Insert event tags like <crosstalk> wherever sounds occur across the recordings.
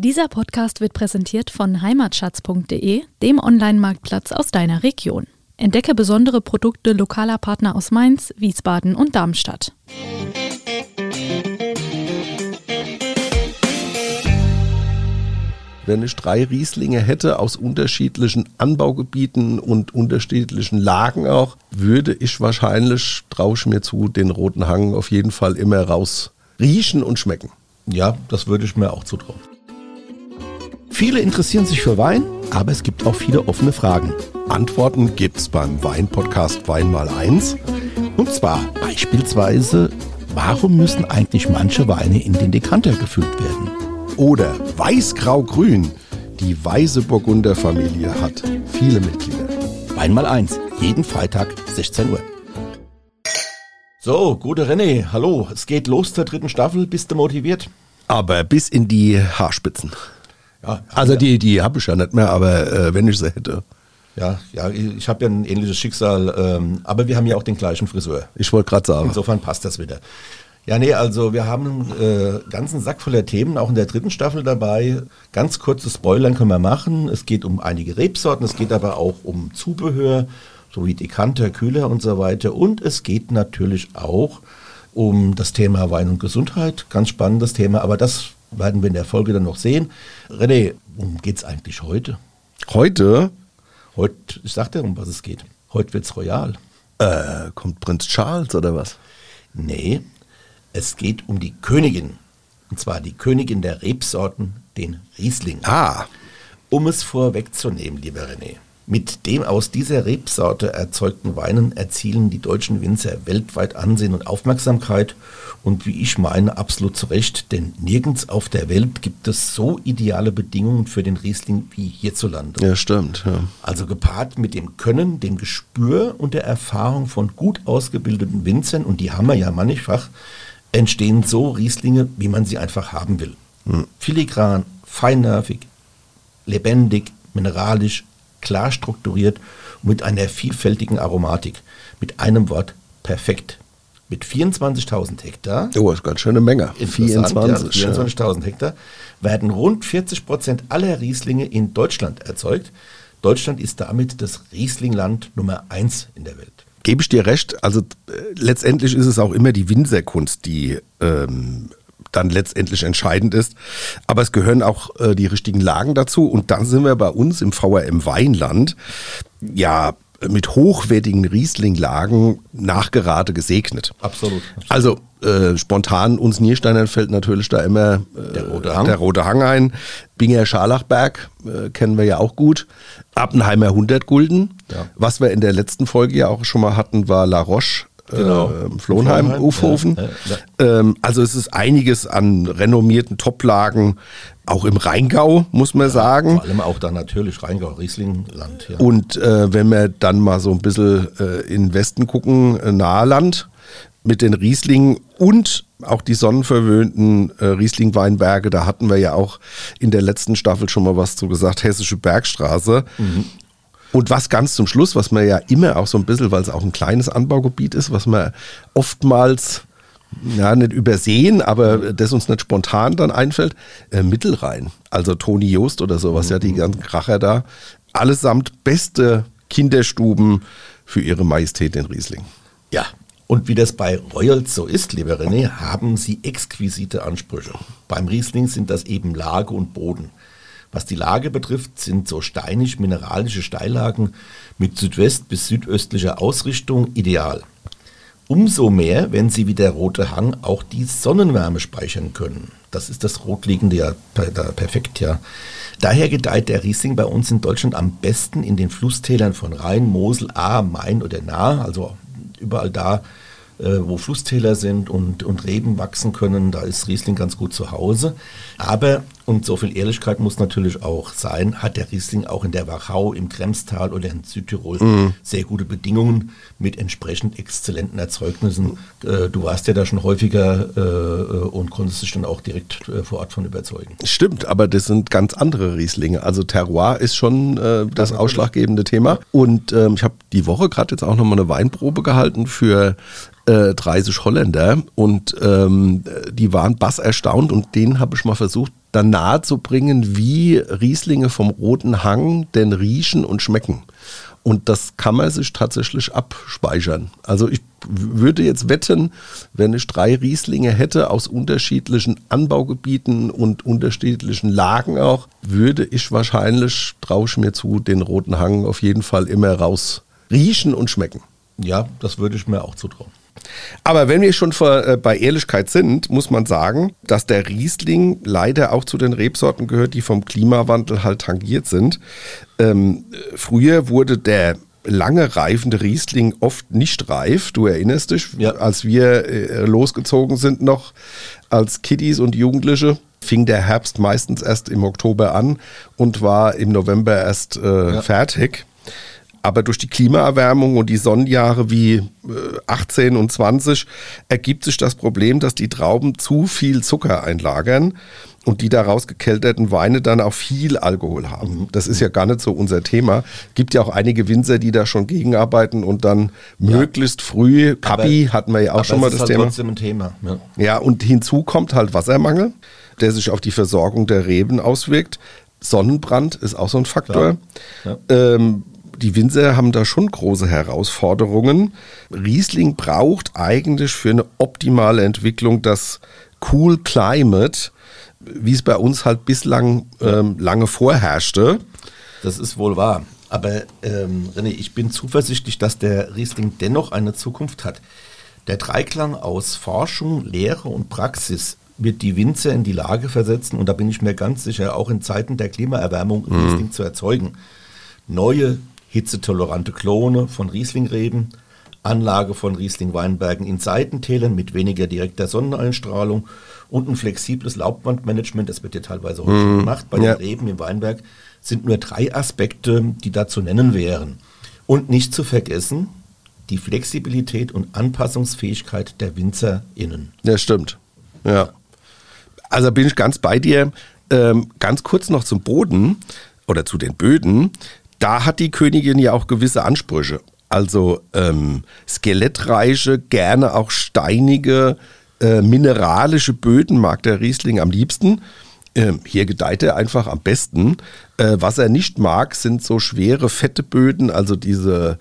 Dieser Podcast wird präsentiert von heimatschatz.de, dem Online-Marktplatz aus deiner Region. Entdecke besondere Produkte lokaler Partner aus Mainz, Wiesbaden und Darmstadt. Wenn ich drei Rieslinge hätte aus unterschiedlichen Anbaugebieten und unterschiedlichen Lagen auch, würde ich wahrscheinlich, traue ich mir zu, den roten Hang auf jeden Fall immer raus riechen und schmecken. Ja, das würde ich mir auch zutrauen. Viele interessieren sich für Wein, aber es gibt auch viele offene Fragen. Antworten gibt's beim Wein-Podcast Wein mal eins. Und zwar beispielsweise, warum müssen eigentlich manche Weine in den Dekanter gefüllt werden? Oder Weiß-Grau-Grün. Die Weiße Burgunder Familie hat viele Mitglieder. Wein mal eins, jeden Freitag 16 Uhr. So, gute René, hallo. Es geht los zur dritten Staffel. Bist du motiviert? Aber bis in die Haarspitzen. Ja, Also ja. die, die habe ich ja nicht mehr, aber äh, wenn ich sie hätte. Ja, ja, ich habe ja ein ähnliches Schicksal, ähm, aber wir haben ja auch den gleichen Friseur. Ich wollte gerade sagen. Insofern passt das wieder. Ja, nee, also wir haben einen äh, ganzen Sack voller Themen, auch in der dritten Staffel dabei. Ganz kurze Spoilern können wir machen. Es geht um einige Rebsorten, es geht aber auch um Zubehör, sowie Dekanter, Kühler und so weiter. Und es geht natürlich auch um das Thema Wein und Gesundheit. Ganz spannendes Thema, aber das werden wir in der Folge dann noch sehen. René, worum geht's eigentlich heute? Heute Heute, ich sag dir, um was es geht. Heute wird's royal. äh, kommt Prinz Charles oder was? Nee, es geht um die Königin. Und zwar die Königin der Rebsorten, den Riesling. Ah, Um es vorwegzunehmen, lieber René, mit dem aus dieser Rebsorte erzeugten Weinen erzielen die deutschen Winzer weltweit Ansehen und Aufmerksamkeit und wie ich meine, absolut zu Recht, denn nirgends auf der Welt gibt es so ideale Bedingungen für den Riesling wie hierzulande. ja, stimmt. Ja. Also gepaart mit dem Können, dem Gespür und der Erfahrung von gut ausgebildeten Winzern, und die haben wir ja mannigfach, entstehen so Rieslinge, wie man sie einfach haben will. Filigran, feinnervig, lebendig, mineralisch, klar strukturiert und mit einer vielfältigen Aromatik. Mit einem Wort perfekt. Mit 24.000 Hektar Oh, ist ganz schön eine Menge. Interessant, 24. ja, ja. 24.000 Hektar, werden rund 40 Prozent aller Rieslinge in Deutschland erzeugt. Deutschland ist damit das Rieslingland Nummer eins in der Welt. Gebe ich dir recht. Also äh, letztendlich ist es auch immer die Winzerkunst, die ähm, dann letztendlich entscheidend ist. Aber es gehören auch äh, die richtigen Lagen dazu. Und dann sind wir bei uns im VRM Weinland ja mit hochwertigen Rieslinglagen nachgerade gesegnet. Absolut. Also äh, spontan uns Niersteinern fällt natürlich da immer äh, Der Rote Hang. der Rote Hang ein. Binger Scharlachberg äh, kennen wir ja auch gut. Appenheimer 100 Gulden. Ja. Was wir in der letzten Folge ja auch schon mal hatten, war La Roche. Genau. Äh, Flohnheim, Flohnheim, Ufhofen. ja, ja, Ähm, also es ist einiges an renommierten Toplagen, auch im Rheingau, muss man sagen. Vor allem auch da natürlich Rheingau, Rieslingland. Und äh, wenn wir dann mal so ein bisschen äh, in den Westen gucken, äh, Naheland mit den Rieslingen und auch die sonnenverwöhnten äh, Riesling-Weinberge, da hatten wir ja auch in der letzten Staffel schon mal was zu gesagt, Hessische Bergstraße. Und was ganz zum Schluss, was man ja immer auch so ein bisschen, weil es auch ein kleines Anbaugebiet ist, was man oftmals ja, nicht übersehen, aber das uns nicht spontan dann einfällt, äh, Mittelrhein. Also Toni Joost oder sowas, ja, die ganzen Kracher da. Allesamt beste Kinderstuben für ihre Majestät den Riesling. Ja, und wie das bei Royals so ist, lieber René, haben sie exquisite Ansprüche. Beim Riesling sind das eben Lage und Boden. Was die Lage betrifft, sind so steinig-mineralische Steillagen mit südwest- bis südöstlicher Ausrichtung ideal. Umso mehr, wenn sie wie der rote Hang auch die Sonnenwärme speichern können. Das ist das Rotliegende ja perfekt, ja. Daher gedeiht der Riesling bei uns in Deutschland am besten in den Flusstälern von Rhein, Mosel, Ahr, Main oder Nahe, also überall da, äh, wo Flusstäler sind und, und Reben wachsen können, da ist Riesling ganz gut zu Hause. Aber, und so viel Ehrlichkeit muss natürlich auch sein, hat der Riesling auch in der Wachau, im Kremstal oder in Südtirol sehr gute Bedingungen mit entsprechend exzellenten Erzeugnissen. Äh, du warst ja da schon häufiger äh, äh, und konntest dich dann auch direkt äh, vor Ort von überzeugen. Stimmt, aber das sind ganz andere Rieslinge. Also Terroir ist schon äh, das ausschlaggebende Thema. Und ähm, ich habe die Woche gerade jetzt auch nochmal eine Weinprobe gehalten für äh, 30 Holländer und ähm, die waren bass erstaunt und denen habe ich mal versucht, dann nahe zu bringen, wie Rieslinge vom Roten Hang denn riechen und schmecken. Und das kann man sich tatsächlich abspeichern. Also ich würde jetzt wetten, wenn ich drei Rieslinge hätte aus unterschiedlichen Anbaugebieten und unterschiedlichen Lagen auch, würde ich wahrscheinlich, traue ich mir zu, den roten Hang auf jeden Fall immer raus riechen und schmecken. Ja, das würde ich mir auch zutrauen. Aber wenn wir schon vor, äh, bei Ehrlichkeit sind, muss man sagen, dass der Riesling leider auch zu den Rebsorten gehört, die vom Klimawandel halt tangiert sind. Ähm, früher wurde der lange reifende Riesling oft nicht reif. Du erinnerst dich, ja. als wir äh, losgezogen sind noch als Kiddies und Jugendliche fing der Herbst meistens erst im Oktober an und war im November erst äh, ja. fertig. Aber durch die Klimaerwärmung und die Sonnenjahre wie 18 äh, und 20 ergibt sich das Problem, dass die Trauben zu viel Zucker einlagern und die daraus gekelterten Weine dann auch viel Alkohol haben. Mhm. Das ist ja gar nicht so unser Thema. Gibt ja auch einige Winzer, die da schon gegenarbeiten und dann ja. möglichst früh, Kabi hatten wir ja auch schon mal das halt Thema. Trotzdem ein Thema. Ja. ja, und hinzu kommt halt Wassermangel, der sich auf die Versorgung der Reben auswirkt. Sonnenbrand ist auch so ein Faktor. Ja. Ähm, die Winzer haben da schon große Herausforderungen. Riesling braucht eigentlich für eine optimale Entwicklung das Cool Climate, wie es bei uns halt bislang ähm, lange vorherrschte. Das ist wohl wahr. Aber ähm, René, ich bin zuversichtlich, dass der Riesling dennoch eine Zukunft hat. Der Dreiklang aus Forschung, Lehre und Praxis wird die Winzer in die Lage versetzen, und da bin ich mir ganz sicher, auch in Zeiten der Klimaerwärmung mhm. Riesling zu erzeugen. Neue hitzetolerante Klone von Rieslingreben, Anlage von Riesling-Weinbergen in Seitentälern mit weniger direkter Sonneneinstrahlung und ein flexibles Laubwandmanagement, das wird ja teilweise heute schon mhm. gemacht bei ja. den Reben im Weinberg, sind nur drei Aspekte, die da zu nennen wären. Und nicht zu vergessen, die Flexibilität und Anpassungsfähigkeit der WinzerInnen. Ja, stimmt. Ja. Also bin ich ganz bei dir. Ähm, ganz kurz noch zum Boden oder zu den Böden da hat die Königin ja auch gewisse Ansprüche. Also ähm, skelettreiche, gerne auch steinige, äh, mineralische Böden mag der Riesling am liebsten. Ähm, hier gedeiht er einfach am besten. Äh, was er nicht mag, sind so schwere, fette Böden, also diese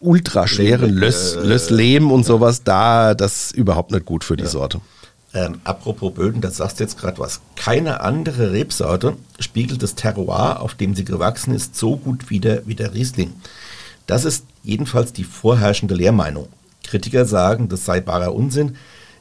ultraschweren Löss, Lösslehm und sowas. Da, das ist überhaupt nicht gut für die ja. Sorte. Ähm, apropos Böden, das sagst du jetzt gerade was. Keine andere Rebsorte spiegelt das Terroir, auf dem sie gewachsen ist, so gut wie der, wie der Riesling. Das ist jedenfalls die vorherrschende Lehrmeinung. Kritiker sagen, das sei barer Unsinn.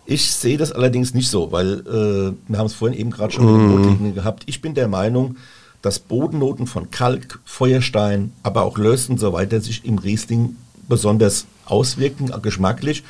Ich sehe das allerdings nicht so, weil äh, wir haben es vorhin eben gerade schon mit den Rotlinien mhm. gehabt. Ich bin der Meinung, dass Bodennoten von Kalk, Feuerstein, aber auch Löss und so weiter sich im Riesling besonders auswirken, geschmacklich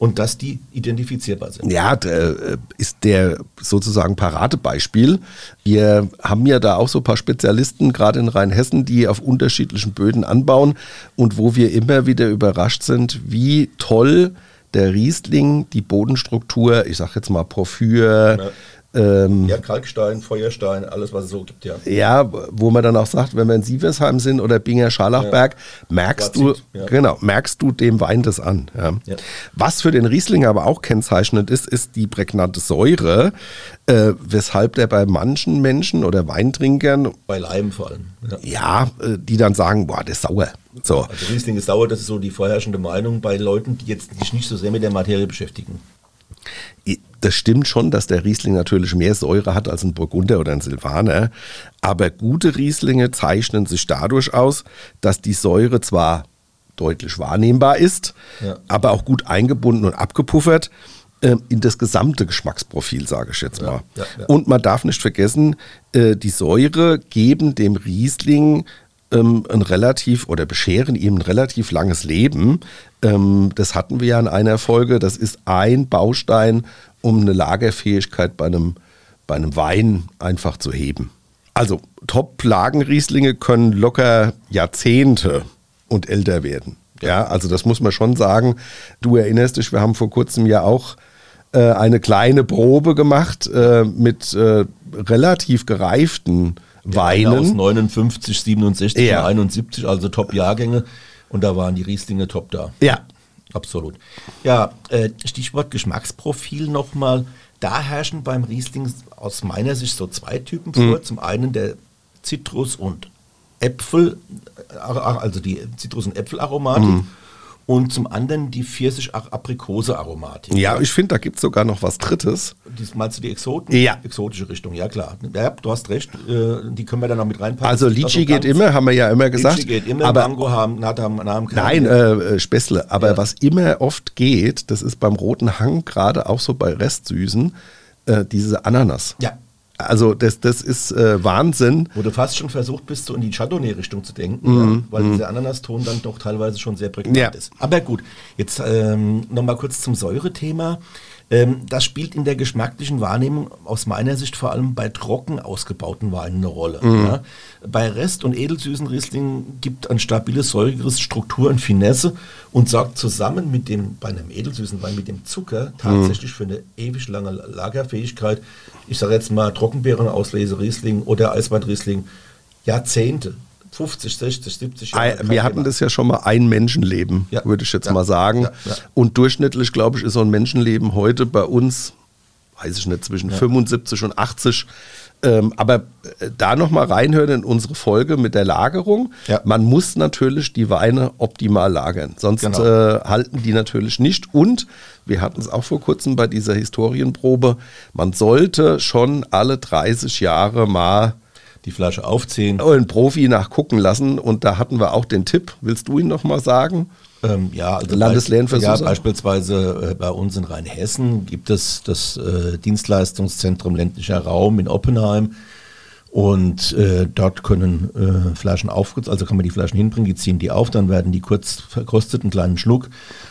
und dass die identifizierbar sind. Ja, äh, ist der sozusagen Paradebeispiel. Wir haben ja da auch so ein paar Spezialisten, gerade in Rheinhessen, die auf unterschiedlichen Böden anbauen und wo wir immer wieder überrascht sind, wie toll der Riesling die Bodenstruktur, ich sage jetzt mal Porphyr, ja ähm, ja, Kalkstein, Feuerstein, alles, was es so gibt, ja. Ja, wo man dann auch sagt, wenn wir in Sieversheim sind oder Binger Scharlachberg, ja. merkst du, ja. genau, merkst du dem Wein das an. Ja. Was für den Riesling aber auch kennzeichnend ist, ist die prägnante Säure, äh, weshalb der bei manchen Menschen oder Weintrinkern. Bei Leim vor allem. Ja, äh, die dann sagen, boah, der ist sauer. So. Also Riesling ist sauer, das ist so die vorherrschende Meinung bei Leuten, die jetzt sich nicht so sehr mit der Materie beschäftigen das stimmt schon, dass der Riesling natürlich mehr Säure hat als ein Burgunder oder ein Silvaner. Aber gute Rieslinge zeichnen sich dadurch aus, dass die Säure zwar deutlich wahrnehmbar ist, ja. aber auch gut eingebunden und abgepuffert äh, in das gesamte Geschmacksprofil, sage ich jetzt mal. Ja, ja, und man darf nicht vergessen, äh, die Säure geben dem Riesling ähm, ein relativ oder bescheren ihm ein relativ langes Leben. Ähm, das hatten wir ja in einer Folge. Das ist ein Baustein, um eine Lagerfähigkeit bei einem, bei einem Wein einfach zu heben. Also Top-Lagenrieslinge können locker Jahrzehnte und älter werden. Ja, also das muss man schon sagen. Du erinnerst dich, wir haben vor kurzem ja auch äh, eine kleine Probe gemacht äh, mit äh, relativ gereiften Weinen. aus 59, 67 ja. 71, also Top-Jahrgänge. Und da waren die Rieslinge top da. Ja. Absolut. Ja, äh, Stichwort Geschmacksprofil nochmal. Da herrschen beim Riesling aus meiner Sicht so zwei Typen vor. Zum einen der Zitrus- und Äpfel, äh, also die Zitrus- und Äpfelaromatik. Und zum anderen die Pfirsich-Aprikose-Aromatik. Ja, ich finde, da gibt es sogar noch was Drittes. Dies, meinst du die Exoten? Ja. Exotische Richtung, ja klar. Ja, du hast recht, äh, die können wir dann noch mit reinpacken. Also Litchi geht immer, haben wir ja immer gesagt. Litchi geht immer, aber Mango haben, hat am Namen Nein, äh, Späßle. Aber Ja. was immer oft geht, das ist beim Roten Hang, gerade auch so bei Restsüßen, äh, diese Ananas. Ja. Also das, das ist äh, Wahnsinn. Wo du fast schon versucht bist, so in die Chardonnay-Richtung zu denken, Mhm. ja, weil dieser Ananaston dann doch teilweise schon sehr prägnant Ja. ist. Aber gut, jetzt ähm, nochmal kurz zum Säurethema. Ähm, das spielt in der geschmacklichen Wahrnehmung aus meiner Sicht vor allem bei trocken ausgebauten Weinen eine Rolle. Mhm. Ja. Bei Rest- und edelsüßen Riesling gibt ein stabiles, säuriges Struktur und Finesse und sorgt zusammen mit dem, bei einem edelsüßen Wein mit dem Zucker tatsächlich für eine ewig lange Lagerfähigkeit. Ich sage jetzt mal Trockenbeerenauslese Riesling oder Eiswein-Riesling, Jahrzehnte, 50, 60, 70 Jahre. Ein- Wir hatten Thema. das ja schon mal ein Menschenleben, Ja. würde ich jetzt Ja. mal sagen. Ja. Und durchschnittlich, glaube ich, ist so ein Menschenleben heute bei uns, weiß ich nicht, zwischen 75 und 80. Ähm, aber äh, da nochmal reinhören in unsere Folge mit der Lagerung. Man muss natürlich die Weine optimal lagern, sonst Genau. äh, halten die natürlich nicht. Und wir hatten es auch vor kurzem bei dieser Historienprobe, man sollte schon alle 30 Jahre mal Die Flasche aufziehen. einen Profi nachgucken lassen. Und da hatten wir auch den Tipp. Willst du ihn nochmal sagen? Ähm, ja, also Ja, beispielsweise äh, bei uns in Rheinhessen gibt es das äh, Dienstleistungszentrum ländlicher Raum in Oppenheim. Und äh, dort können äh, Flaschen aufge also kann man die Flaschen hinbringen, die ziehen die auf, dann werden die kurz verkostet, einen kleinen Schluck.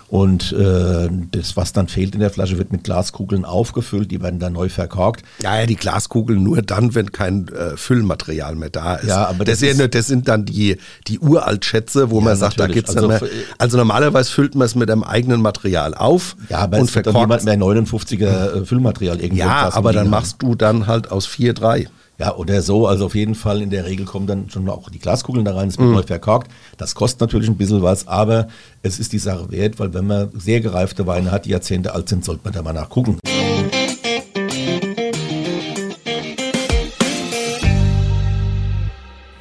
Und äh, das, was dann fehlt in der Flasche, wird mit Glaskugeln aufgefüllt, die werden dann neu verkorkt. Ja, ja, die Glaskugeln nur dann, wenn kein äh, Füllmaterial mehr da ist. Ja, aber das, das ist das sind dann die, die Uraltschätze, wo Ja, man sagt, da natürlich. gibt's Also dann mehr. für- Also normalerweise füllt man es mit einem eigenen Material auf Ja, aber und es wird dann niemand verkorkt. mehr 59er äh, Füllmaterial irgendwo Ja, aber dann machst du dann halt aus 4-3. Ja, oder so. Also auf jeden Fall in der Regel kommen dann schon auch die Glaskugeln da rein, es Mhm. wird neu verkorkt. Das kostet natürlich ein bisschen was, aber es ist die Sache wert, weil wenn man sehr gereifte Weine hat, die Jahrzehnte alt sind, sollte man da mal nachgucken.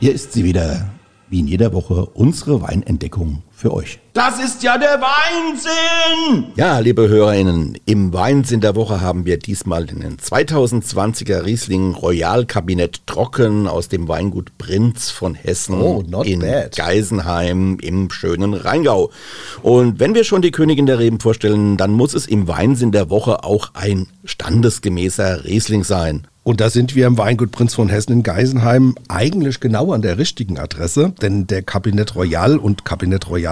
Hier ist sie wieder, wie in jeder Woche, unsere Weinentdeckung für euch. Das ist ja der Weinsinn! Ja, liebe HörerInnen, im Weinsinn der Woche haben wir diesmal den 2020er Riesling Royal Kabinett Trocken aus dem Weingut Prinz von Hessen Oh, in bad. Geisenheim im schönen Rheingau. Und wenn wir schon die Königin der Reben vorstellen, dann muss es im Weinsinn der Woche auch ein standesgemäßer Riesling sein. Und da sind wir im Weingut Prinz von Hessen in Geisenheim eigentlich genau an der richtigen Adresse, denn der Kabinett Royal und Kabinett Royal,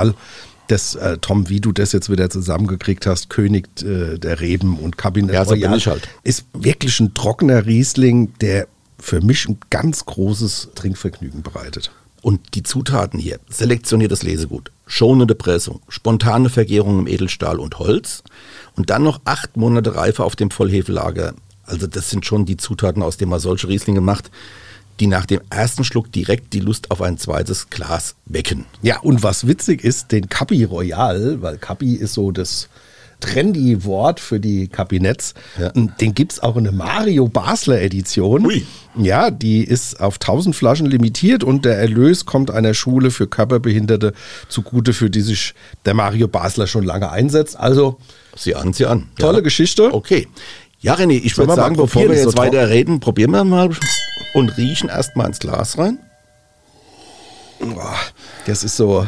das, äh, Tom, wie du das jetzt wieder zusammengekriegt hast, König äh, der Reben und Kabinett Ja, so bin ich halt. ist wirklich ein trockener Riesling, der für mich ein ganz großes Trinkvergnügen bereitet. Und die Zutaten hier, selektioniertes Lesegut, schonende Pressung, spontane Vergärung im Edelstahl und Holz und dann noch acht Monate Reife auf dem Vollhefelager. Also das sind schon die Zutaten, aus denen man solche Rieslinge macht, die nach dem ersten Schluck direkt die Lust auf ein zweites Glas wecken. Ja, und was witzig ist, den Capi Royal, weil Capi ist so das trendy Wort für die Kabinetts, Ja. den gibt es auch in der Mario Basler Edition. Ui. Ja, die ist auf 1000 Flaschen limitiert und der Erlös kommt einer Schule für Körperbehinderte zugute, für die sich der Mario Basler schon lange einsetzt. Also Sieh an, sieh an. Tolle Geschichte. Okay. Ja, René, ich würde sagen, bevor wir jetzt so weiter reden, probieren wir mal und riechen erstmal ins Glas rein. das ist so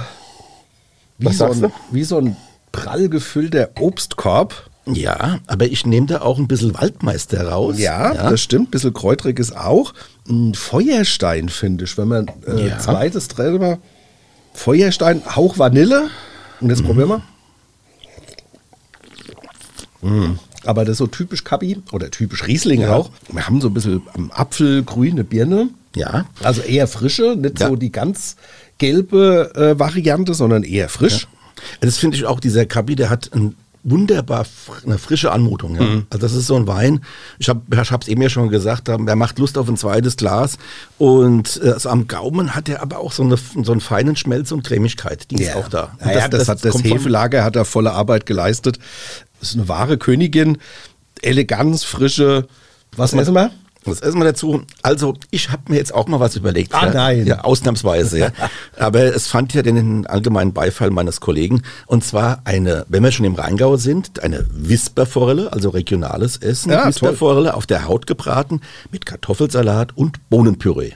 wie, so ein, wie so ein prall gefüllter Obstkorb. Ja, aber ich nehme da auch ein bisschen Waldmeister raus. Ja, das stimmt. Bisschen kräutrig ist auch. Ein Feuerstein, finde ich. Wenn man äh, Ja. zweites Träger Feuerstein, Hauch Vanille. Und jetzt probieren wir. Mm. Aber das ist so typisch Kabi oder typisch Riesling Ja. auch. Wir haben so ein bisschen ähm, Apfel, grüne Birne. Ja. Also eher frische, nicht Ja. so die ganz gelbe äh, Variante, sondern eher frisch. Das finde ich auch, dieser Kabi, der hat ein wunderbar eine frische Anmutung. Ja. Also das ist so ein Wein, ich habe es eben ja schon gesagt, der macht Lust auf ein zweites Glas und äh, also am Gaumen hat er aber auch so, eine, so einen feinen Schmelz und Cremigkeit, die ist auch da. Und Ja, ja, das, hat das kommt von- Hefelager hat da volle Arbeit geleistet. Das ist eine wahre Königin. Eleganz, Frische. Was essen wir? Essen wir dazu? Also, ich habe mir jetzt auch mal was überlegt. Ah, nein. Ja, ausnahmsweise, ja. <laughs> Aber es fand ja den allgemeinen Beifall meines Kollegen. Und zwar eine, wenn wir schon im Rheingau sind, eine Wisperforelle, also regionales Essen. Ja, Wisperforelle auf der Haut gebraten mit Kartoffelsalat und Bohnenpüree.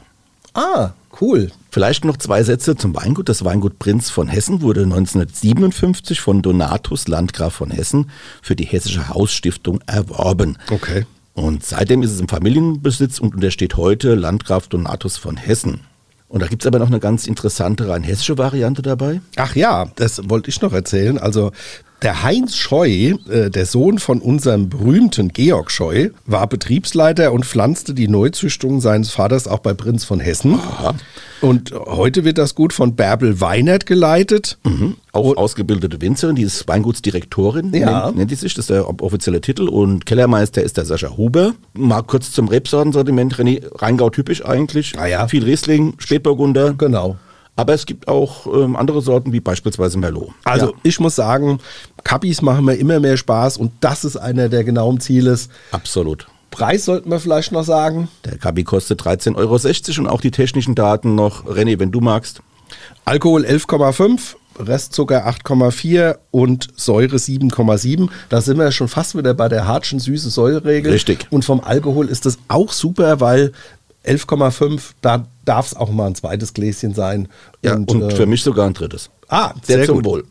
Ah, cool. Vielleicht noch zwei Sätze zum Weingut. Das Weingut Prinz von Hessen wurde 1957 von Donatus Landgraf von Hessen für die Hessische Hausstiftung erworben. Okay. Und seitdem ist es im Familienbesitz und untersteht heute Landgraf Donatus von Hessen. Und da gibt es aber noch eine ganz interessante rein hessische Variante dabei. Ach ja, das wollte ich noch erzählen. Also der Heinz Scheu, äh, der Sohn von unserem berühmten Georg Scheu, war Betriebsleiter und pflanzte die Neuzüchtung seines Vaters auch bei Prinz von Hessen. Und heute wird das Gut von Bärbel Weinert geleitet. Auch ausgebildete Winzerin, die ist Weingutsdirektorin, Ja. nennt, nennt die sich, das ist der offizielle Titel. Und Kellermeister ist der Sascha Huber. Mal kurz zum Rebsortensortiment, René, Rheingau typisch eigentlich. Ah ja. Viel Riesling, Spätburgunder. Genau. Aber es gibt auch ähm, andere Sorten, wie beispielsweise Merlot. Also Ja, ich muss sagen, Kappis machen mir immer mehr Spaß und das ist einer der genauen Zieles. absolut. Preis sollten wir vielleicht noch sagen. Der Kabi kostet 13,60 Euro und auch die technischen Daten noch. René, wenn du magst. Alkohol 11,5, Restzucker 8,4 und Säure 7,7. Da sind wir schon fast wieder bei der Hartschen süße Säureregel. Richtig. Und vom Alkohol ist das auch super, weil 11,5, da darf es auch mal ein zweites Gläschen sein. Ja, und, äh, für mich sogar ein drittes. Ah, Sehr, sehr zum gut. Wohl.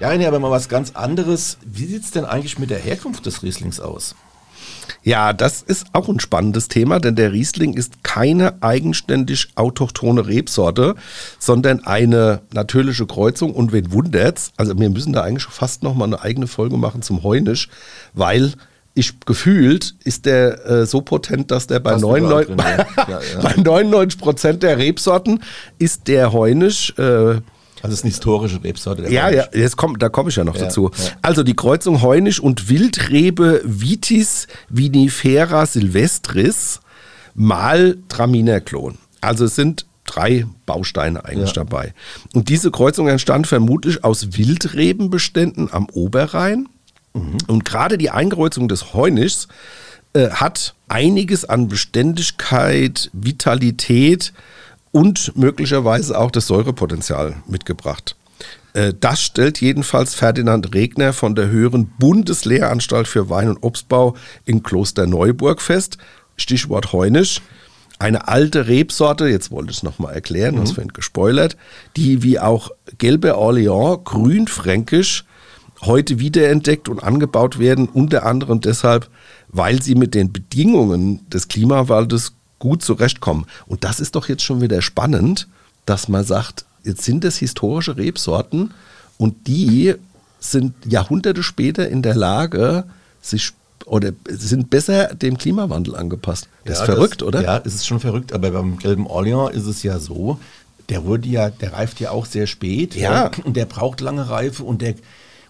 Ja, René, aber mal was ganz anderes. Wie sieht es denn eigentlich mit der Herkunft des Rieslings aus? Ja, das ist auch ein spannendes Thema, denn der Riesling ist keine eigenständig autochthone Rebsorte, sondern eine natürliche Kreuzung. Und wen wundert's? Also wir müssen da eigentlich fast noch mal eine eigene Folge machen zum Heunisch, weil ich gefühlt ist der äh, so potent, dass der bei Fast überall 99, drin, ja. <laughs> Ja, ja. bei 99 Prozent der Rebsorten ist der Heunisch äh, Also es ist eine historische Rebsorte. ja, ja, jetzt kommt, da komme ich ja noch Ja, dazu. ja. Also die Kreuzung Heunisch und Wildrebe Vitis vinifera silvestris mal Traminer Klon. Also es sind drei Bausteine eigentlich Ja. dabei. Und diese Kreuzung entstand vermutlich aus Wildrebenbeständen am Oberrhein. Mhm. Und gerade die Einkreuzung des Heunischs äh, hat einiges an Beständigkeit, Vitalität und möglicherweise auch das Säurepotenzial mitgebracht. Äh, Das stellt jedenfalls Ferdinand Regner von der Höheren Bundeslehranstalt für Wein- und Obstbau in Klosterneuburg fest. Stichwort Heunisch. Eine alte Rebsorte, jetzt wollte ich es nochmal erklären, das vorhin gespoilert, die wie auch gelbe Orleans, grünfränkisch, heute wiederentdeckt und angebaut werden, unter anderem deshalb, weil sie mit den Bedingungen des Klimawandels gut zurechtkommen. Und das ist doch jetzt schon wieder spannend, dass man sagt, jetzt sind es historische Rebsorten und die sind Jahrhunderte später in der Lage, sich oder sind besser dem Klimawandel angepasst. Das Ja, ist verrückt, oder? Ja, es ist schon verrückt, aber beim gelben Orleans ist es ja so, der wurde ja, der reift ja auch sehr spät. Ja. Und der braucht lange Reife und der,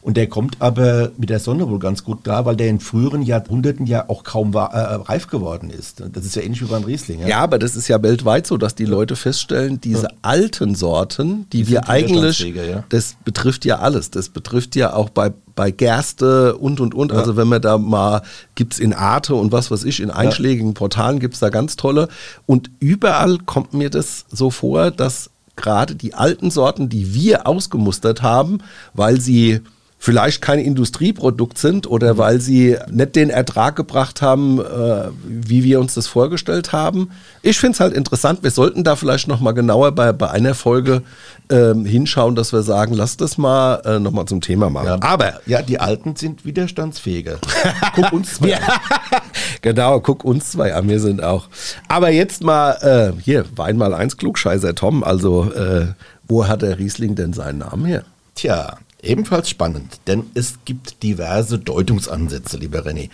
und der kommt aber mit der Sonne wohl ganz gut da, weil der in früheren Jahrhunderten ja auch kaum wa- äh, reif geworden ist. Das ist ja ähnlich wie beim Riesling. Ja? Ja, aber das ist ja weltweit so, dass die Leute feststellen, diese alten Sorten, die, Die wir eigentlich, ja. das betrifft ja alles. Das betrifft ja auch bei, bei Gerste und und und. Also wenn man da mal, gibt's in Arte und was weiß ich, in einschlägigen Portalen gibt's da ganz tolle. Und überall kommt mir das so vor, dass gerade die alten Sorten, die wir ausgemustert haben, weil sie vielleicht kein Industrieprodukt sind oder weil sie nicht den Ertrag gebracht haben, äh, wie wir uns das vorgestellt haben. Ich finde es halt interessant. Wir sollten da vielleicht noch mal genauer bei, bei einer Folge ähm, hinschauen, dass wir sagen, lass das mal äh, noch mal zum Thema machen. Ja. Aber ja, die Alten sind widerstandsfähiger. <laughs> Guck uns zwei an. <laughs> genau, guck uns zwei an, wir sind auch. Aber jetzt mal, äh, hier, Wein mal eins, Klugscheißer Tom. Also, äh, wo hat der Riesling denn seinen Namen her? Tja, ebenfalls spannend, denn es gibt diverse Deutungsansätze, lieber René.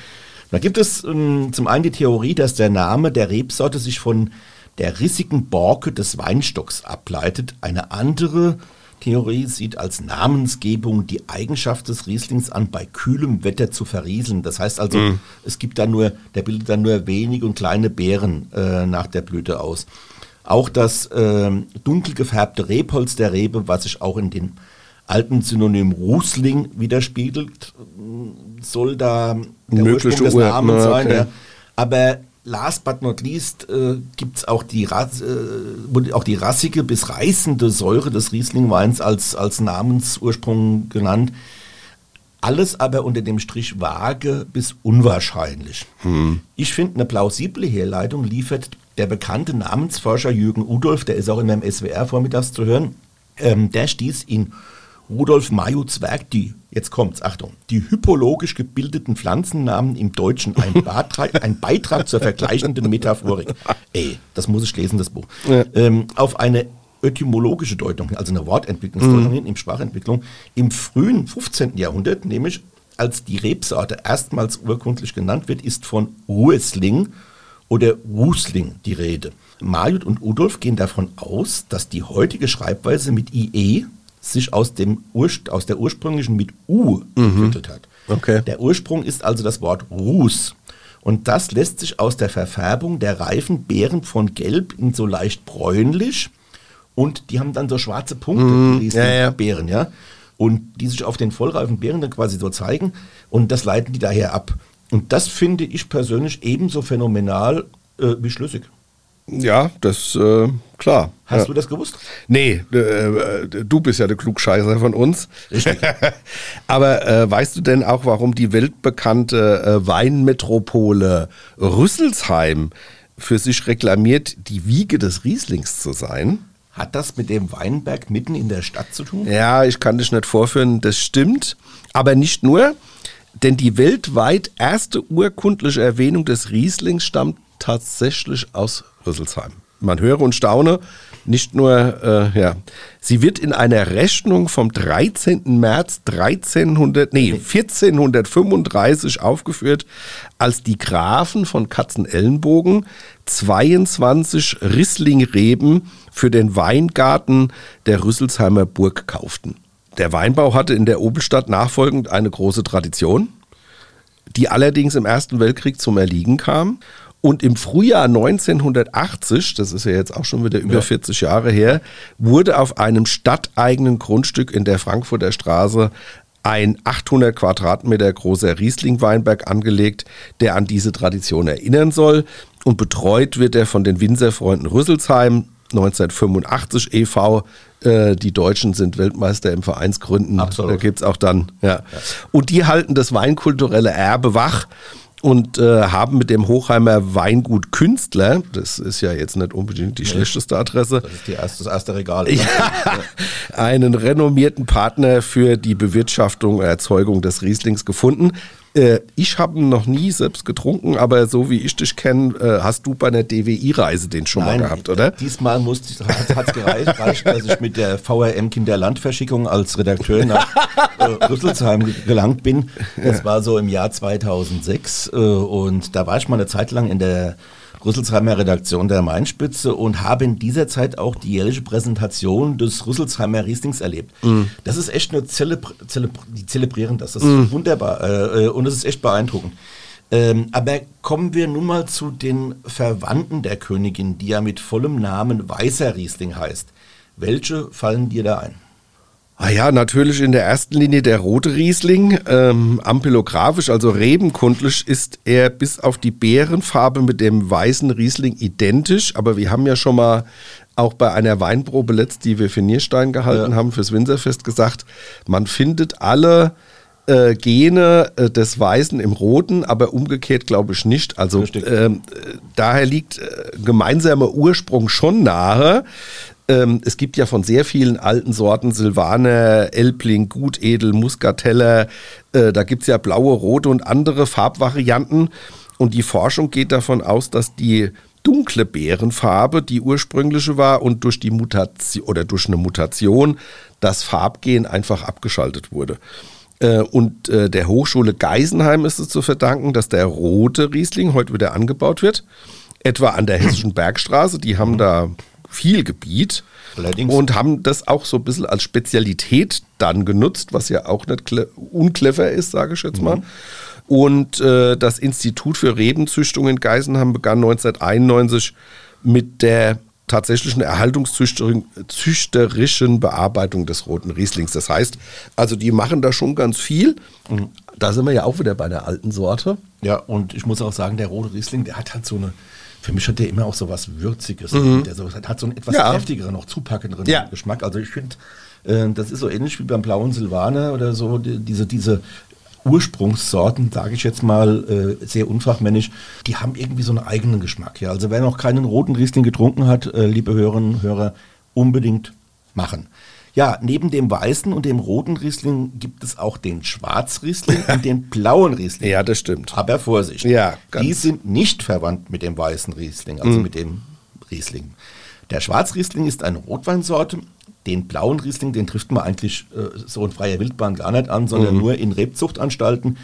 Da gibt es ähm, zum einen die Theorie, dass der Name der Rebsorte sich von der rissigen Borke des Weinstocks ableitet. Eine andere Theorie sieht als Namensgebung die Eigenschaft des Rieslings an, bei kühlem Wetter zu verrieseln. Das heißt also, es gibt dann nur, der bildet dann nur wenige und kleine Beeren äh, nach der Blüte aus. Auch das ähm, dunkel gefärbte Rebholz der Rebe, was sich auch in den alten Synonym Rusling widerspiegelt, soll da der Mögliche Ursprung des Namens na, sein. okay. Ja. Aber last but not least äh, gibt es auch, die äh, wurde auch die rassige bis reißende Säure des Rieslingweins als, als Namensursprung genannt. Alles aber unter dem Strich vage bis unwahrscheinlich. Ich finde, eine plausible Herleitung liefert der bekannte Namensforscher Jürgen Udolf, der ist auch immer im SWR vormittags zu hören. Ähm, der stieß in Rudolf Majus Werk die, jetzt kommt's, Achtung, die hypologisch gebildeten Pflanzennamen im Deutschen ein, <laughs> Beitrag, ein Beitrag zur vergleichenden Metaphorik. Ey, das muss ich lesen, das Buch. Ähm, auf eine etymologische Deutung, also eine Wortentwicklungsdeutung hin, in Sprachentwicklung, im frühen 15. Jahrhundert, nämlich als die Rebsorte erstmals urkundlich genannt wird, ist von Ruesling oder Rusling die Rede. Majut und Udolf gehen davon aus, dass die heutige Schreibweise mit IE sich aus, dem Urst aus der ursprünglichen mit U entwickelt hat. Okay. Der Ursprung ist also das Wort Rus. Und das lässt sich aus der Verfärbung der reifen Beeren von gelb in so leicht bräunlich und die haben dann so schwarze Punkte, die ja, ja. Beeren, ja. Und die sich auf den vollreifen Beeren dann quasi so zeigen und das leiten die daher ab. Und das finde ich persönlich ebenso phänomenal äh, wie schlüssig. Ja, das, äh, klar. Hast ja. du das gewusst? Nee, äh, äh, du bist ja der Klugscheißer von uns. Richtig. <laughs> Aber äh, weißt du denn auch, warum die weltbekannte äh, Weinmetropole Rüsselsheim für sich reklamiert, die Wiege des Rieslings zu sein? Hat das mit dem Weinberg mitten in der Stadt zu tun? Ja, ich kann dich nicht vorführen, das stimmt. Aber nicht nur, denn die weltweit erste urkundliche Erwähnung des Rieslings stammt tatsächlich aus Rüsselsheim. Man höre und staune, nicht nur, äh, ja, sie wird in einer Rechnung vom 13. März 1300, nee, 1435 aufgeführt, als die Grafen von Katzenellenbogen 22 Risslingreben für den Weingarten der Rüsselsheimer Burg kauften. Der Weinbau hatte in der Obelstadt nachfolgend eine große Tradition, die allerdings im Ersten Weltkrieg zum Erliegen kam. Und im Frühjahr 1980, das ist ja jetzt auch schon wieder über 40 Jahre her, wurde auf einem stadteigenen Grundstück in der Frankfurter Straße ein 800 Quadratmeter großer Riesling-Weinberg angelegt, der an diese Tradition erinnern soll. Und betreut wird er von den Winzerfreunden Rüsselsheim, 1985 e.V. Äh, die Deutschen sind Weltmeister im Vereinsgründen. Absolut. Da gibt es auch dann, ja. Und die halten das weinkulturelle Erbe wach und äh, haben mit dem Hochheimer Weingut Künstler, das ist ja jetzt nicht unbedingt die schlechteste Adresse, Das ist die erste, das erste Regal. ja, <laughs> einen renommierten Partner für die Bewirtschaftung und Erzeugung des Rieslings gefunden. Äh, ich habe ihn noch nie selbst getrunken, aber so wie ich dich kenne, äh, hast du bei einer DWI-Reise den schon mal gehabt, oder? Diesmal musste hat es gereicht, reicht, dass ich mit der VRM Kinderlandverschickung als Redakteur nach äh, Rüsselsheim ge- gelangt bin. Das war so im Jahr 2006 äh, und da war ich mal eine Zeit lang in der Rüsselsheimer Redaktion der Mainspitze und habe in dieser Zeit auch die jährliche Präsentation des Rüsselsheimer Rieslings erlebt. Das ist echt nur Zelebr Zelebr die zelebrieren das. Das ist wunderbar äh, äh, und es ist echt beeindruckend. Ähm, aber kommen wir nun mal zu den Verwandten der Königin, die ja mit vollem Namen Weißer Riesling heißt. Welche fallen dir da ein? Ah ja, natürlich in der ersten Linie der rote Riesling. Ähm, ampelographisch, also rebenkundlich, ist er bis auf die Beerenfarbe mit dem weißen Riesling identisch. Aber wir haben ja schon mal auch bei einer Weinprobe letzt, die wir für Nierstein gehalten haben, fürs Winzerfest gesagt, man findet alle äh, Gene äh, des Weißen im Roten, aber umgekehrt glaube ich nicht. Also äh, daher liegt äh, gemeinsamer Ursprung schon nahe. Ähm, es gibt ja von sehr vielen alten Sorten Silvaner, Elbling, Gutedel, Muscateller, äh, da gibt es ja blaue, rote und andere Farbvarianten. Und die Forschung geht davon aus, dass die dunkle Beerenfarbe die ursprüngliche war und durch die Mutation oder durch eine Mutation das Farbgen einfach abgeschaltet wurde. Äh, Und äh, der Hochschule Geisenheim ist es zu verdanken, dass der rote Riesling heute wieder angebaut wird. Etwa an der Hessischen Bergstraße. Die haben da viel Gebiet. Allerdings. Und haben das auch so ein bisschen als Spezialität dann genutzt, was ja auch nicht cle- unclever ist, sage ich jetzt mal. Und äh, das Institut für Rebenzüchtung in Geisenheim begann 1991 mit der tatsächlichen erhaltungszüchterischen Bearbeitung des roten Rieslings. Das heißt, also die machen da schon ganz viel. Da sind wir ja auch wieder bei der alten Sorte. Ja, und ich muss auch sagen, der rote Riesling, der hat halt so eine, für mich hat der immer auch so was Würziges. Der so, hat so einen etwas Ja. kräftigeren, noch zupackenderen Ja. Geschmack. Also ich finde, äh, das ist so ähnlich wie beim blauen Silvaner oder so, die, diese, diese Ursprungssorten, sage ich jetzt mal, äh, sehr unfachmännisch, die haben irgendwie so einen eigenen Geschmack. Ja? Also wer noch keinen roten Riesling getrunken hat, äh, liebe Hörerinnen und Hörer, unbedingt machen. Ja, neben dem weißen und dem roten Riesling gibt es auch den Schwarzriesling und den <laughs> blauen Riesling. Ja, das stimmt. Aber Vorsicht, Ja, ganz- die sind nicht verwandt mit dem weißen Riesling, also mit dem Riesling. Der Schwarzriesling ist eine Rotweinsorte. Den blauen Riesling, den trifft man eigentlich äh, so in freier Wildbahn gar nicht an, sondern nur in Rebzuchtanstalten.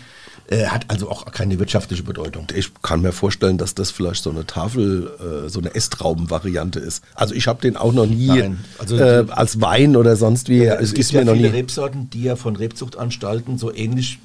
Äh, hat also auch keine wirtschaftliche Bedeutung. Ich kann mir vorstellen, dass das vielleicht so eine Tafel, äh, so eine Esstrauben-Variante ist. Also ich habe den auch noch nie also äh, als Wein oder sonst wie. es ist gibt mir ja noch viele nie. Rebsorten, die ja von Rebzuchtanstalten so ähnlich,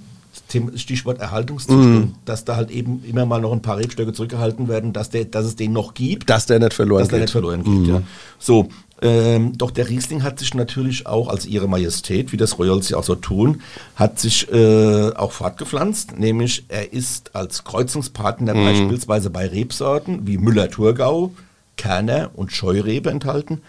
Stichwort Erhaltungszustand, dass da halt eben immer mal noch ein paar Rebstöcke zurückgehalten werden, dass, der, dass es den noch gibt. Dass der nicht verloren dass der geht. nicht verloren geht. Ja. So, ähm, doch der Riesling hat sich natürlich auch als ihre Majestät, wie das Royals ja auch so tun, hat sich äh, auch fortgepflanzt, nämlich er ist als Kreuzungspartner beispielsweise bei Rebsorten wie Müller-Thurgau, Kerner und Scheurebe enthalten,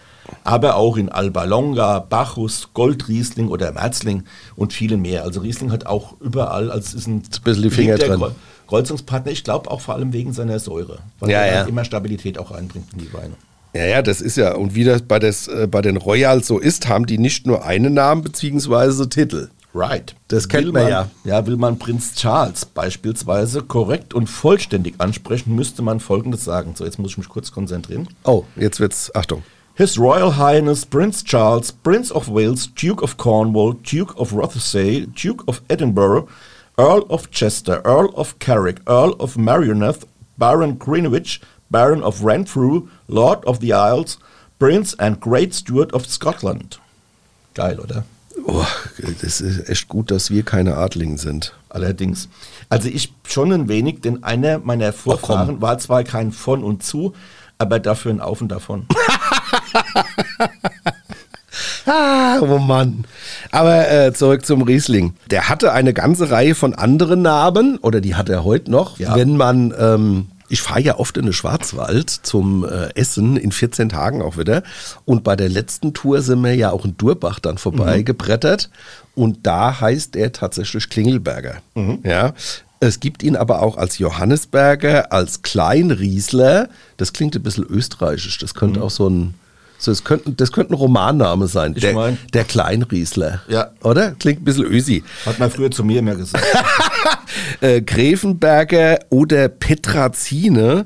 aber auch in Alba Longa, Bacchus, Goldriesling oder Merzling und viele mehr. Also Riesling hat auch überall, als ist ein bisschen die Finger. Kreu- Kreuzungspartner, ich glaube auch vor allem wegen seiner Säure, weil Ja, er ja. immer Stabilität auch reinbringt in die Weine. Ja, ja, das ist ja. Und wie das bei, des, äh, bei den Royals so ist, haben die nicht nur einen Namen beziehungsweise Titel. Right. Das kennt will man man ja. Ja, will man Prinz Charles beispielsweise korrekt und vollständig ansprechen, müsste man Folgendes sagen. So, jetzt muss ich mich kurz konzentrieren. Oh, jetzt wird's. Achtung. His Royal Highness Prince Charles, Prince of Wales, Duke of Cornwall, Duke of Rothesay, Duke of Edinburgh, Earl of Chester, Earl of Carrick, Earl of Merioneth, Baron Greenwich, Baron of Renfrew, Lord of the Isles, Prince and Great Steward of Scotland. Geil, oder? Oh, das ist echt gut, dass wir keine Adligen sind. Allerdings. Also ich schon ein wenig, denn einer meiner Vorfahren war zwar kein von und zu, aber dafür ein Auf und davon. <laughs> Ah, oh Mann. Aber äh, zurück zum Riesling. Der hatte eine ganze Reihe von anderen Namen, oder die hat er heute noch, Ja. wenn man. Ähm, ich fahre ja oft in den Schwarzwald zum äh, Essen, in 14 Tagen auch wieder. Und bei der letzten Tour sind wir ja auch in Durbach dann vorbeigebrettert. Und da heißt er tatsächlich Klingelberger. Ja. Es gibt ihn aber auch als Johannesberger, als Kleinriesler. Das klingt ein bisschen österreichisch. Das könnte auch so ein. So, das, könnte, das könnte ein Romanname sein. Ich der, mein- der Kleinriesler. Ja. Oder? Klingt ein bisschen ösi. Hat man früher zu mir immer gesagt. <laughs> Äh, Gräfenberger oder Petrazine.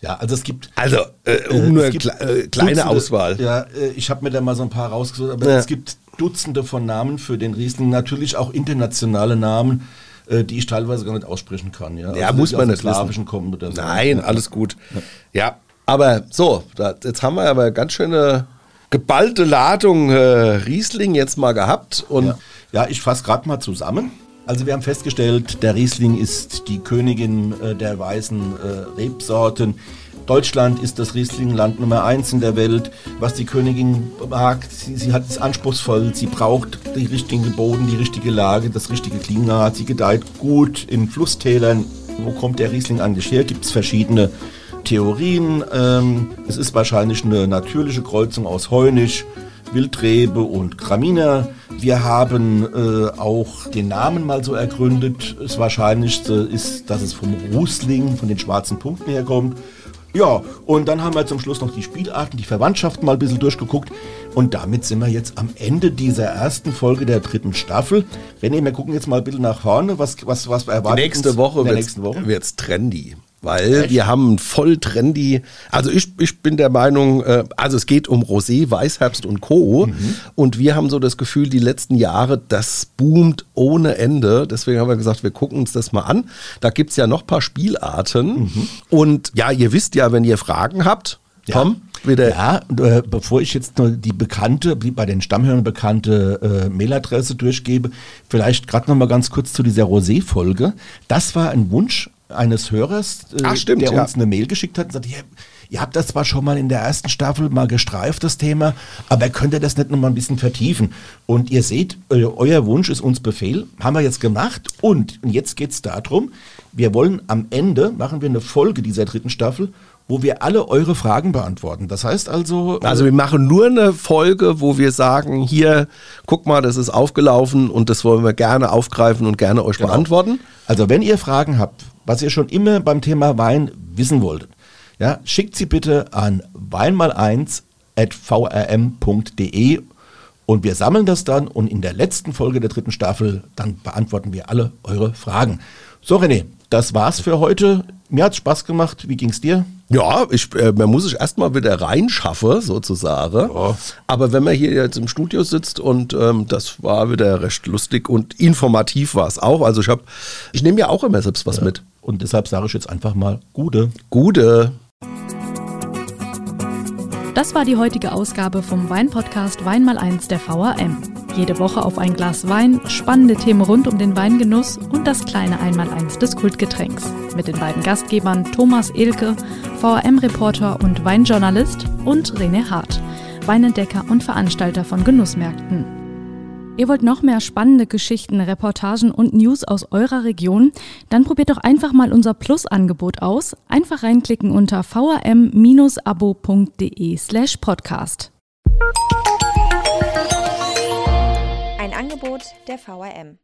Ja, also es gibt Also, äh, Äh, um nur es gibt kle äh, kleine Dutzende- Auswahl. Ja, äh, ich habe mir da mal so ein paar rausgesucht, aber Ja. es gibt Dutzende von Namen für den Riesling, natürlich auch internationale Namen, äh, die ich teilweise gar nicht aussprechen kann. Ja, Ja, Also, muss man nicht wissen. Slawischen kommen oder so. Nein, alles gut. Ja, aber so, jetzt haben wir aber ganz schöne geballte Ladung äh, Riesling jetzt mal gehabt. Und Ja, ja ich fasse gerade mal zusammen. Also wir haben festgestellt, der Riesling ist die Königin äh, der weißen äh, Rebsorten. Deutschland ist das Rieslingland Nummer eins in der Welt. Was die Königin mag, sie, sie hat es anspruchsvoll, sie braucht die richtigen Boden, die richtige Lage, das richtige Klimat. Sie gedeiht gut in Flusstälern. Wo kommt der Riesling eigentlich her? Gibt es verschiedene Theorien. Ähm, es ist wahrscheinlich eine natürliche Kreuzung aus Heunisch, Wildrebe und Graminer. Wir haben äh, auch den Namen mal so ergründet. Das Wahrscheinlichste ist, dass es vom Rusling, von den schwarzen Punkten herkommt. Ja, und dann haben wir zum Schluss noch die Spielarten, die Verwandtschaften mal ein bisschen durchgeguckt. Und damit sind wir jetzt am Ende dieser ersten Folge der dritten Staffel. René, wir gucken jetzt mal ein bisschen nach vorne. Was, was, was erwartet nächste Woche wird's, nächsten Woche? wird's trendy. Weil wir haben voll trendy, also ich, ich bin der Meinung, äh, also es geht um Rosé, Weißherbst und Co. Mhm. Und wir haben so das Gefühl, die letzten Jahre, das boomt ohne Ende. Deswegen haben wir gesagt, wir gucken uns das mal an. Da gibt's ja noch ein paar Spielarten. Mhm. Und ja, ihr wisst ja, wenn ihr Fragen habt, Tom, wieder. Ja, äh, bevor ich jetzt noch die bekannte, die bei den Stammhörern bekannte äh, Mailadresse durchgebe, vielleicht gerade noch mal ganz kurz zu dieser Rosé-Folge. Das war ein Wunsch eines Hörers, äh, Ach, stimmt, der ja. uns eine Mail geschickt hat und sagt, ihr, ihr habt das zwar schon mal in der ersten Staffel mal gestreift, das Thema, aber könnt ihr das nicht noch mal ein bisschen vertiefen? Und ihr seht, euer Wunsch ist uns Befehl, haben wir jetzt gemacht und, und jetzt geht's darum, wir wollen am Ende, machen wir eine Folge dieser dritten Staffel, wo wir alle eure Fragen beantworten. Das heißt also... äh, Also wir machen nur eine Folge, wo wir sagen, hier, guck mal, das ist aufgelaufen und das wollen wir gerne aufgreifen und gerne euch beantworten. Also wenn ihr Fragen habt, was ihr schon immer beim Thema Wein wissen wolltet, ja, schickt sie bitte an weinmal1 at vrm.de und wir sammeln das dann und in der letzten Folge der dritten Staffel, dann beantworten wir alle eure Fragen. So René, das war's für heute. Mir hat's Spaß gemacht. Wie ging's dir? Ja, ich, äh, man muss sich erstmal wieder reinschaffen, sozusagen. Aber wenn man hier jetzt im Studio sitzt und ähm, das war wieder recht lustig und informativ war es auch. Also ich habe, ich nehme ja auch immer selbst was mit. Und deshalb sage ich jetzt einfach mal Gute. Gute. Das war die heutige Ausgabe vom Weinpodcast Wein mal eins der VRM. Jede Woche auf ein Glas Wein, spannende Themen rund um den Weingenuss und das kleine Einmaleins des Kultgetränks. Mit den beiden Gastgebern Thomas Elke, VRM-Reporter und Weinjournalist und René Hart, Weinentdecker und Veranstalter von Genussmärkten. Ihr wollt noch mehr spannende Geschichten, Reportagen und News aus eurer Region? Dann probiert doch einfach mal unser Plus-Angebot aus. Einfach reinklicken unter vrm-abo.de slash podcast. Angebot der VRM.